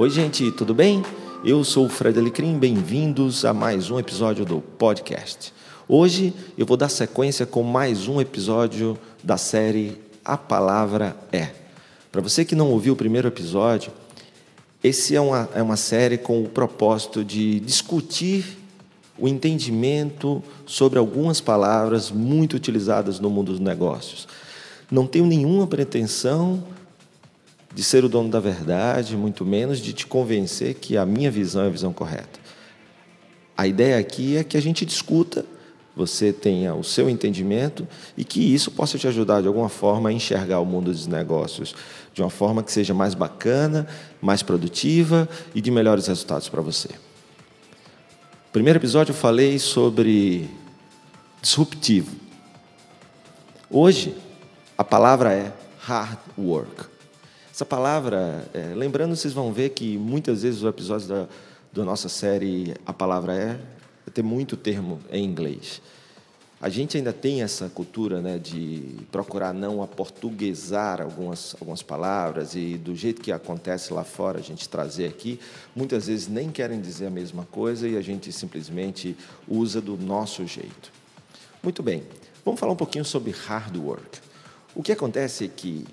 Oi, gente, tudo bem? Eu sou o Fred Alecrim, bem-vindos a mais um episódio do podcast. Hoje eu vou dar sequência com mais um episódio da série A Palavra É. Para você que não ouviu o primeiro episódio, esse é uma, é uma série com o propósito de discutir o entendimento sobre algumas palavras muito utilizadas no mundo dos negócios. Não tenho nenhuma pretensão de ser o dono da verdade, muito menos de te convencer que a minha visão é a visão correta. A ideia aqui é que a gente discuta, você tenha o seu entendimento e que isso possa te ajudar de alguma forma a enxergar o mundo dos negócios de uma forma que seja mais bacana, mais produtiva e de melhores resultados para você. No primeiro episódio eu falei sobre disruptivo. Hoje a palavra é hard work. Essa palavra, é, lembrando, vocês vão ver que muitas vezes os episódios da, da nossa série A Palavra É, ter muito termo em inglês. A gente ainda tem essa cultura né, de procurar não aportuguesar algumas, algumas palavras e do jeito que acontece lá fora, a gente trazer aqui, muitas vezes nem querem dizer a mesma coisa e a gente simplesmente usa do nosso jeito. Muito bem, vamos falar um pouquinho sobre hard work. O que acontece é que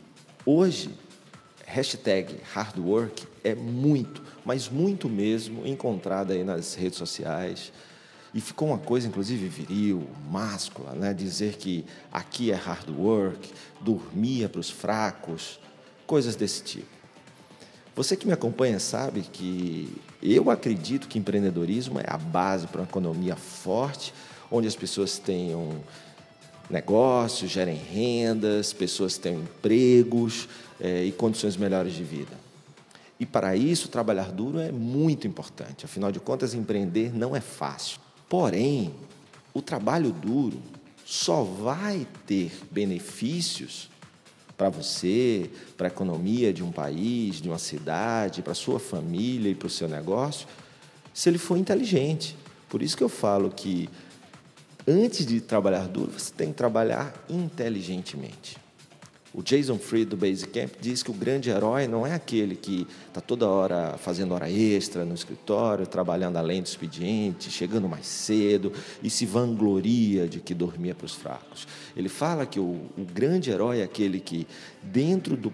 hoje hashtag hard work é muito, mas muito mesmo, encontrada aí nas redes sociais. E ficou uma coisa, inclusive, viril, máscula, né? dizer que aqui é hard work, dormia para os fracos, coisas desse tipo. Você que me acompanha sabe que eu acredito que empreendedorismo é a base para uma economia forte, onde as pessoas tenham negócios, gerem rendas, pessoas tenham empregos é, e condições melhores de vida. E para isso, trabalhar duro é muito importante. Afinal de contas, empreender não é fácil. Porém, o trabalho duro só vai ter benefícios para você, para a economia de um país, de uma cidade, para a sua família e para o seu negócio, se ele for inteligente. Por isso que eu falo que antes de trabalhar duro, você tem que trabalhar inteligentemente. O Jason Fried do Basecamp diz que o grande herói não é aquele que está toda hora fazendo hora extra no escritório, trabalhando além do expediente, chegando mais cedo e se vangloria de que dormia para os fracos. Ele fala que o, o grande herói é aquele que, dentro do,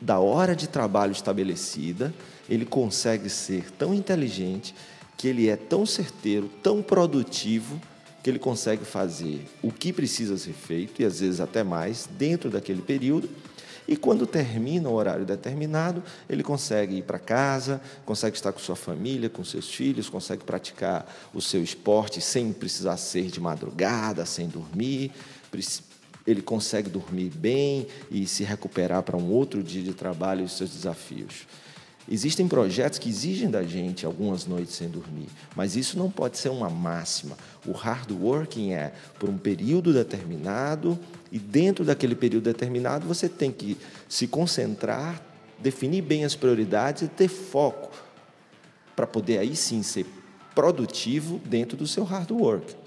da hora de trabalho estabelecida, ele consegue ser tão inteligente que ele é tão certeiro, tão produtivo que ele consegue fazer o que precisa ser feito, e às vezes até mais, dentro daquele período. E quando termina o horário determinado, ele consegue ir para casa, consegue estar com sua família, com seus filhos, consegue praticar o seu esporte sem precisar ser de madrugada, sem dormir. Ele consegue dormir bem e se recuperar para um outro dia de trabalho e seus desafios. Existem projetos que exigem da gente algumas noites sem dormir, mas isso não pode ser uma máxima. O hard working é por um período determinado e dentro daquele período determinado você tem que se concentrar, definir bem as prioridades e ter foco para poder aí sim ser produtivo dentro do seu hard work.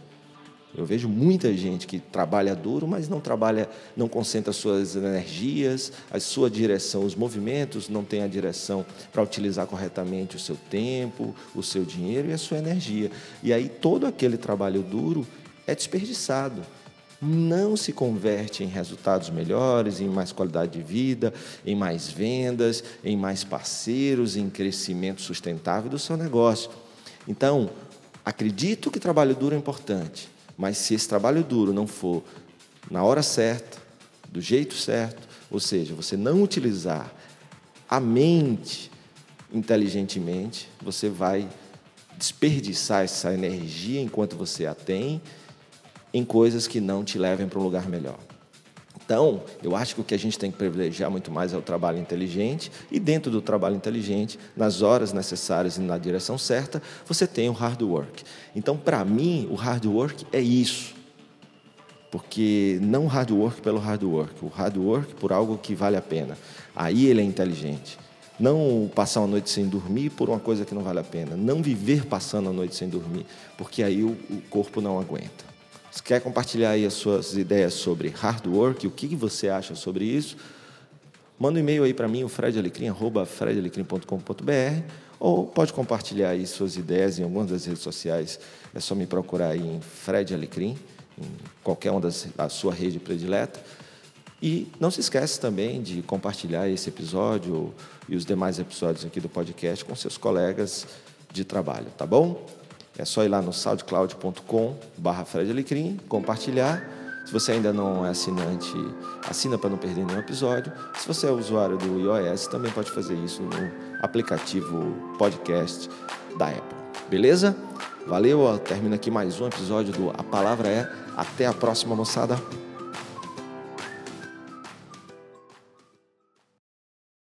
Eu vejo muita gente que trabalha duro, mas não trabalha, não concentra suas energias, a sua direção, os movimentos, não tem a direção para utilizar corretamente o seu tempo, o seu dinheiro e a sua energia. E aí todo aquele trabalho duro é desperdiçado. Não se converte em resultados melhores, em mais qualidade de vida, em mais vendas, em mais parceiros, em crescimento sustentável do seu negócio. Então, acredito que trabalho duro é importante mas se esse trabalho duro não for na hora certa, do jeito certo, ou seja, você não utilizar a mente inteligentemente, você vai desperdiçar essa energia enquanto você a tem em coisas que não te levem para um lugar melhor. Então, eu acho que o que a gente tem que privilegiar muito mais é o trabalho inteligente, e dentro do trabalho inteligente, nas horas necessárias e na direção certa, você tem o hard work. Então, para mim, o hard work é isso. Porque não hard work pelo hard work, o hard work por algo que vale a pena. Aí ele é inteligente. Não passar uma noite sem dormir por uma coisa que não vale a pena. Não viver passando a noite sem dormir, porque aí o, o corpo não aguenta. Você quer compartilhar aí as suas ideias sobre hard work? O que você acha sobre isso? manda um e-mail aí para mim, o fredalecrim.com.br ou pode compartilhar aí suas ideias em algumas das redes sociais. É só me procurar aí em Fred Alecrim, em qualquer uma das a sua rede predileta. E não se esquece também de compartilhar esse episódio e os demais episódios aqui do podcast com seus colegas de trabalho, tá bom? É só ir lá no soundcloud.com barra Fred Alecrim, compartilhar. Se você ainda não é assinante, assina para não perder nenhum episódio. Se você é usuário do iOS, também pode fazer isso no aplicativo podcast da Apple. Beleza? Valeu, termina aqui mais um episódio do A Palavra é. Até a próxima, moçada.